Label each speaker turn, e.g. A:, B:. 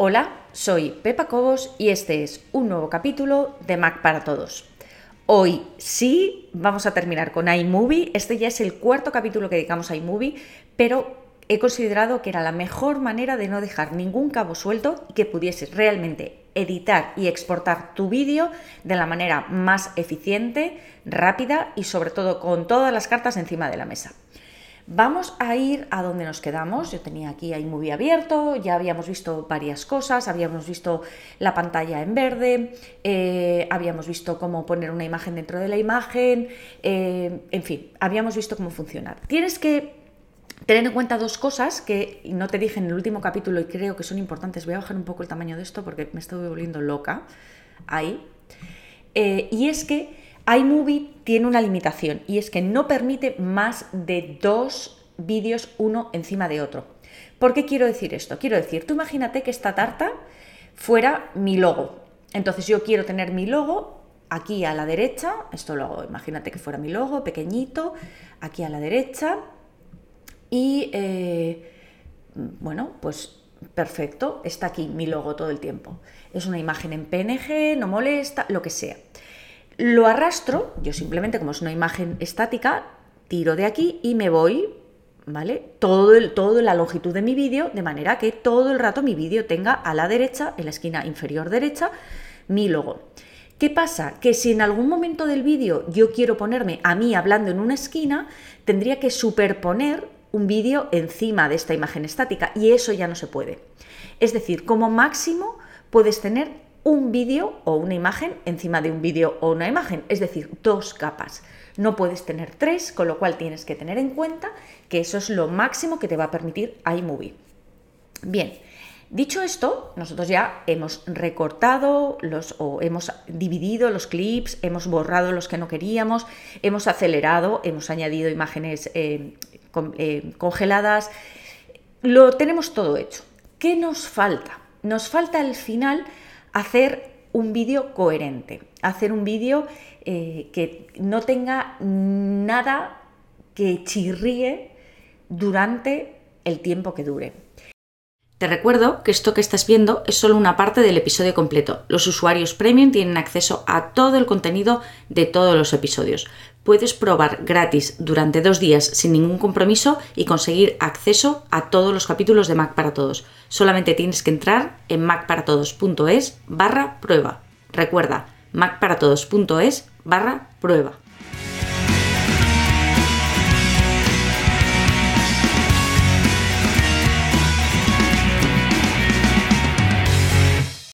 A: Hola, soy Pepa Cobos y este es un nuevo capítulo de Mac para Todos. Hoy sí vamos a terminar con iMovie. Este ya es el cuarto capítulo que dedicamos a iMovie, pero he considerado que era la mejor manera de no dejar ningún cabo suelto y que pudieses realmente editar y exportar tu vídeo de la manera más eficiente, rápida y sobre todo con todas las cartas encima de la mesa. Vamos a ir a donde nos quedamos. Yo tenía aquí iMovie abierto, ya habíamos visto varias cosas, habíamos visto la pantalla en verde, eh, habíamos visto cómo poner una imagen dentro de la imagen, eh, en fin, habíamos visto cómo funcionar. Tienes que tener en cuenta dos cosas que no te dije en el último capítulo y creo que son importantes. Voy a bajar un poco el tamaño de esto porque me estoy volviendo loca ahí. Eh, y es que iMovie tiene una limitación y es que no permite más de dos vídeos uno encima de otro. ¿Por qué quiero decir esto? Quiero decir, tú imagínate que esta tarta fuera mi logo. Entonces yo quiero tener mi logo aquí a la derecha, esto lo hago, imagínate que fuera mi logo pequeñito, aquí a la derecha y eh, bueno, pues perfecto, está aquí mi logo todo el tiempo. Es una imagen en PNG, no molesta, lo que sea. Lo arrastro, yo simplemente como es una imagen estática, tiro de aquí y me voy, ¿vale? Todo, el, todo la longitud de mi vídeo, de manera que todo el rato mi vídeo tenga a la derecha, en la esquina inferior derecha, mi logo. ¿Qué pasa? Que si en algún momento del vídeo yo quiero ponerme a mí hablando en una esquina, tendría que superponer un vídeo encima de esta imagen estática y eso ya no se puede. Es decir, como máximo puedes tener un vídeo o una imagen encima de un vídeo o una imagen, es decir, dos capas. No puedes tener tres, con lo cual tienes que tener en cuenta que eso es lo máximo que te va a permitir iMovie. Bien, dicho esto, nosotros ya hemos recortado los o hemos dividido los clips, hemos borrado los que no queríamos, hemos acelerado, hemos añadido imágenes eh, eh, congeladas, lo tenemos todo hecho. ¿Qué nos falta? Nos falta al final hacer un vídeo coherente, hacer un vídeo eh, que no tenga nada que chirríe durante el tiempo que dure. Te recuerdo que esto que estás viendo es solo una parte del episodio completo. Los usuarios premium tienen acceso a todo el contenido de todos los episodios. Puedes probar gratis durante dos días sin ningún compromiso y conseguir acceso a todos los capítulos de Mac para Todos. Solamente tienes que entrar en macparatodos.es barra prueba. Recuerda, macparatodos.es barra prueba.